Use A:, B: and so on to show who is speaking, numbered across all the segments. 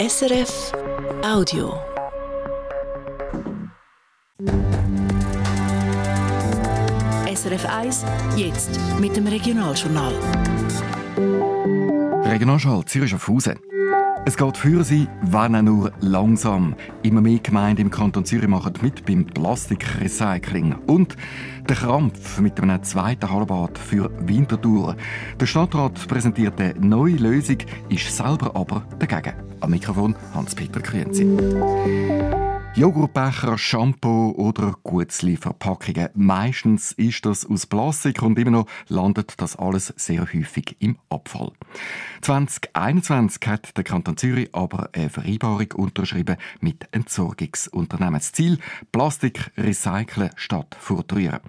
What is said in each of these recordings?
A: SRF Audio. SRF 1, jetzt mit dem Regionaljournal.
B: Regionalschall Zürich auf Hause. Es geht für sie, wenn auch nur langsam. Immer mehr Gemeinden im Kanton Zürich machen mit beim Plastikrecycling. Und der Krampf mit einem zweiten Hallenbad für Winterthur. Der Stadtrat präsentiert eine neue Lösung, ist selber aber dagegen. Am Mikrofon Hans-Peter Krienzi. Joghurtbecher, Shampoo oder Gutzli-Verpackungen. Meistens ist das aus Plastik und immer noch landet das alles sehr häufig im Abfall. 2021 hat der Kanton Zürich aber eine Vereinbarung unterschrieben mit Entsorgungsunternehmen. Das Ziel, Plastik recyceln statt forturieren.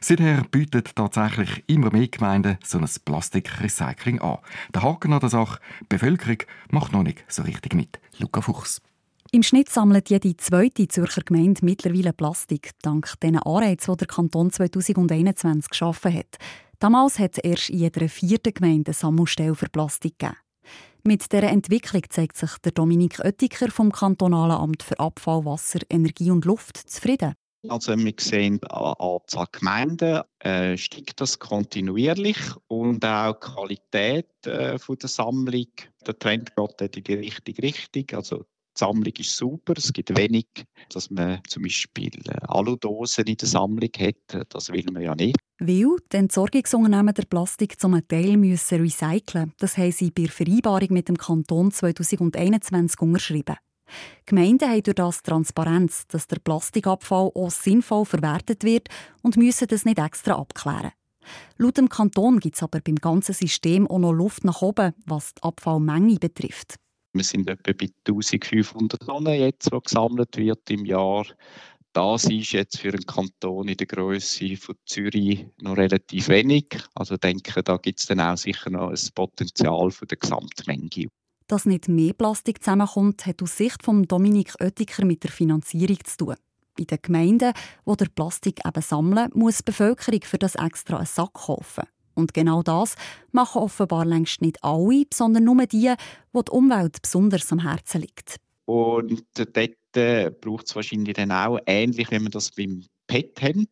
B: Seither bietet tatsächlich immer mehr Gemeinden so ein Plastikrecycling an. Der Haken an der Sache, die Bevölkerung macht noch nicht so richtig mit. Luca Fuchs.
C: Im Schnitt sammelt jede zweite Zürcher Gemeinde mittlerweile Plastik, dank den Anreizen, die der Kanton 2021 geschaffen hat. Damals hat es erst in jeder vierten Gemeinde eine Sammelstelle für Plastik gegeben. Mit dieser Entwicklung zeigt sich der Dominik Oettiker vom Kantonalen Amt für Abfall, Wasser, Energie und Luft zufrieden.
D: Also wir sehen an Anzahl Gemeinden äh, steigt das kontinuierlich und auch die Qualität äh, der Sammlung. Der Trend geht in die richtige Richtung. Also die Sammlung ist super. Es gibt wenig, dass man zum Beispiel äh, Aludosen in der Sammlung hat. Das will man ja nicht.
C: Weil die Entsorgungsunternehmen der Plastik zum Teil müssen recyceln Das haben sie bei der Vereinbarung mit dem Kanton 2021 unterschrieben. Gemeinden haben durch das Transparenz, dass der Plastikabfall auch sinnvoll verwertet wird und müssen das nicht extra abklären. Laut dem Kanton gibt es aber beim ganzen System auch noch Luft nach oben, was die Abfallmenge betrifft.
D: Wir sind etwa bei 1500 Tonnen jetzt, die gesammelt wird im Jahr. Das ist jetzt für einen Kanton in der Größe von Zürich noch relativ wenig. Also denke, da gibt es dann auch sicher noch ein Potenzial für die Gesamtmenge.
C: Dass nicht mehr Plastik zusammenkommt, hat aus Sicht von Dominik Oettiker mit der Finanzierung zu tun. Bei den Gemeinden, die der Plastik eben sammeln, muss die Bevölkerung für das extra einen Sack kaufen. Und genau das machen offenbar längst nicht alle, sondern nur die, wo die Umwelt besonders am Herzen liegt.
D: Und dort äh, braucht es wahrscheinlich dann auch, ähnlich wie man das beim PET haben,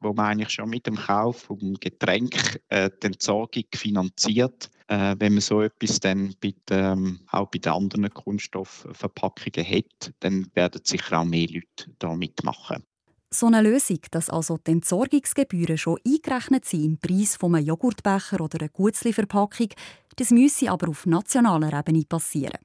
D: wo man eigentlich schon mit dem Kauf vom Getränk äh, die Entsorgung finanziert. Äh, wenn man so etwas dann bei ähm, auch bei den anderen Kunststoffverpackungen hat, dann werden sicher auch mehr Leute da mitmachen.
C: So eine Lösung, dass also die Entsorgungsgebühren schon eingerechnet sind im Preis von einem Joghurtbecher oder einer Gutzli-Verpackung, das müsse aber auf nationaler Ebene passieren.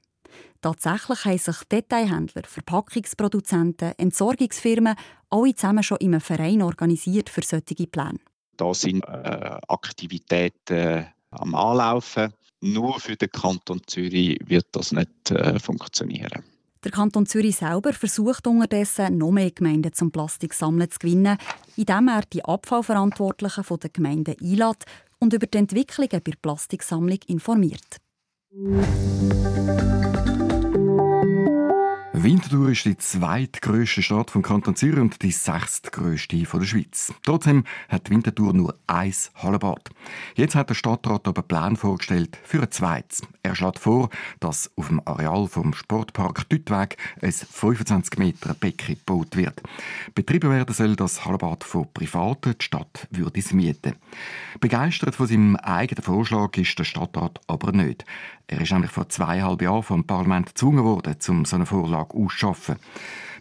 C: Tatsächlich haben sich Detailhändler, Verpackungsproduzenten, Entsorgungsfirmen alle zusammen schon in einem Verein organisiert für solche Pläne.
D: Da sind äh, Aktivitäten äh, am Anlaufen. Nur für den Kanton Zürich wird das nicht äh, funktionieren.
C: Der Kanton Zürich selber versucht unterdessen, noch mehr Gemeinden zum Plastiksammeln zu gewinnen, indem er die Abfallverantwortlichen der Gemeinden einlädt und über die Entwicklungen bei der Plastiksammlung informiert.
B: Winterthur ist die zweitgrößte Stadt vom Kanton Zürich und die sechstgrößte von der Schweiz. Trotzdem hat Winterthur nur ein Hallenbad. Jetzt hat der Stadtrat aber Plan vorgestellt für ein zweites. Er schlägt vor, dass auf dem Areal vom Sportpark Düttweg ein 25 Meter Becken gebaut wird. Betrieben werden soll das Hallenbad von Privaten, die Stadt würde es mieten. Begeistert von seinem eigenen Vorschlag ist der Stadtrat aber nicht. Er ist nämlich vor zweieinhalb Jahren vom Parlament gezwungen worden, um so eine Vorlage auszuschaffen.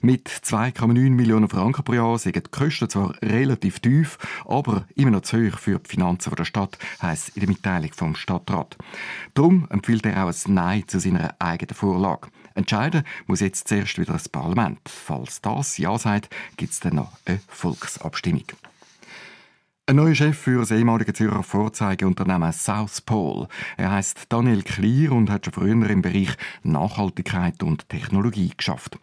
B: Mit 2,9 Millionen Franken pro Jahr sind die Kosten zwar relativ tief, aber immer noch zu hoch für die Finanzen der Stadt, heisst in der Mitteilung vom Stadtrat. Darum empfiehlt er auch ein Nein zu seiner eigenen Vorlage. Entscheiden muss jetzt zuerst wieder das Parlament. Falls das Ja sagt, gibt es dann noch eine Volksabstimmung. Ein neuer Chef für das ehemalige Zürcher Vorzeigeunternehmen South Pole. Er heißt Daniel Klier und hat schon früher im Bereich Nachhaltigkeit und Technologie geschafft.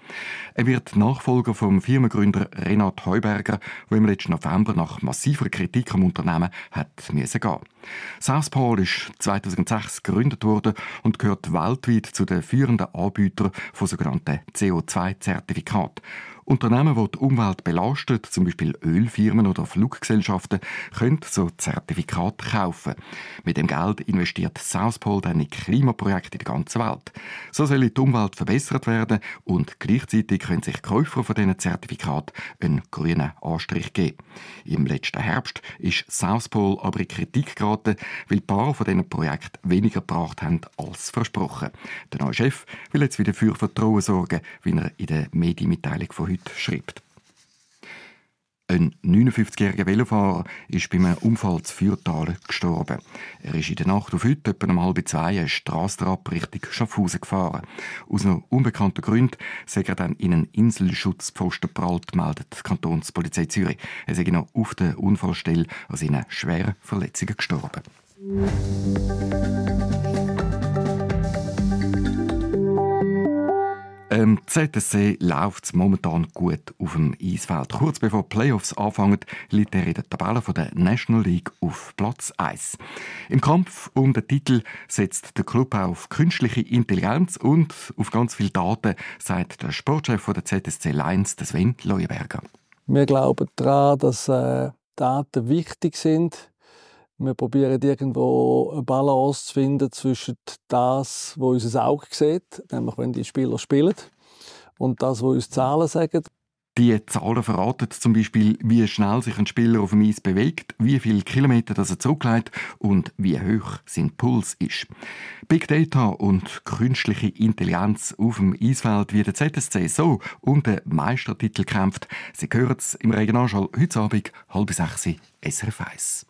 B: Er wird Nachfolger vom Firmengründer Renat Heuberger, der im letzten November nach massiver Kritik am Unternehmen hat gehen. South Pole ist 2006 gegründet worden und gehört weltweit zu den führenden Anbietern von sogenannten CO2-Zertifikaten. Unternehmen, die die Umwelt belastet, zum Beispiel Ölfirmen oder Fluggesellschaften, können so Zertifikate kaufen. Mit dem Geld investiert Southpol dann in Klimaprojekte in der ganzen Welt. So soll die Umwelt verbessert werden und gleichzeitig können sich Käufer von diesen Zertifikaten einen grünen Anstrich geben. Im letzten Herbst ist Southpol aber in Kritik geraten, weil ein paar von diesen Projekten weniger gebracht haben als versprochen. Der neue Chef will jetzt wieder für Vertrauen sorgen, wie er in der Medienmitteilung von heute schreibt. Ein 59-jähriger Velofahrer ist bei einem Unfall zu Fürthalen gestorben. Er ist in der Nacht auf heute etwa um halb zwei eine Strassenrad Richtung Schaffhausen gefahren. Aus noch unbekannten Gründen sei er dann in einen Inselschutzpfosten prallt, meldet die Kantonspolizei Zürich. Er sei noch auf der Unfallstelle an seinen schweren Verletzungen gestorben. Ähm, ZSC läuft momentan gut auf dem Eisfeld. Kurz bevor die Playoffs anfangen, liegt er in der Tabelle der National League auf Platz 1. Im Kampf um den Titel setzt der Club auf künstliche Intelligenz und auf ganz viele Daten, sagt der Sportchef der ZSC Lions, Sven Leuenberger.
E: Wir glauben daran, dass äh, Daten wichtig sind. Wir probieren irgendwo eine Balance zu finden zwischen das, was unser Auge sieht, nämlich wenn die Spieler spielen, und das, was uns Zahlen sagen.
B: Die Zahlen verraten zum Beispiel, wie schnell sich ein Spieler auf dem Eis bewegt, wie viele Kilometer das er zurücklegt und wie hoch sein Puls ist. Big Data und künstliche Intelligenz auf dem Eisfeld, wie der ZSC so um den Meistertitel kämpft. Sie hören es im Regionalschall heute Abend, halb sechs, SRF 1.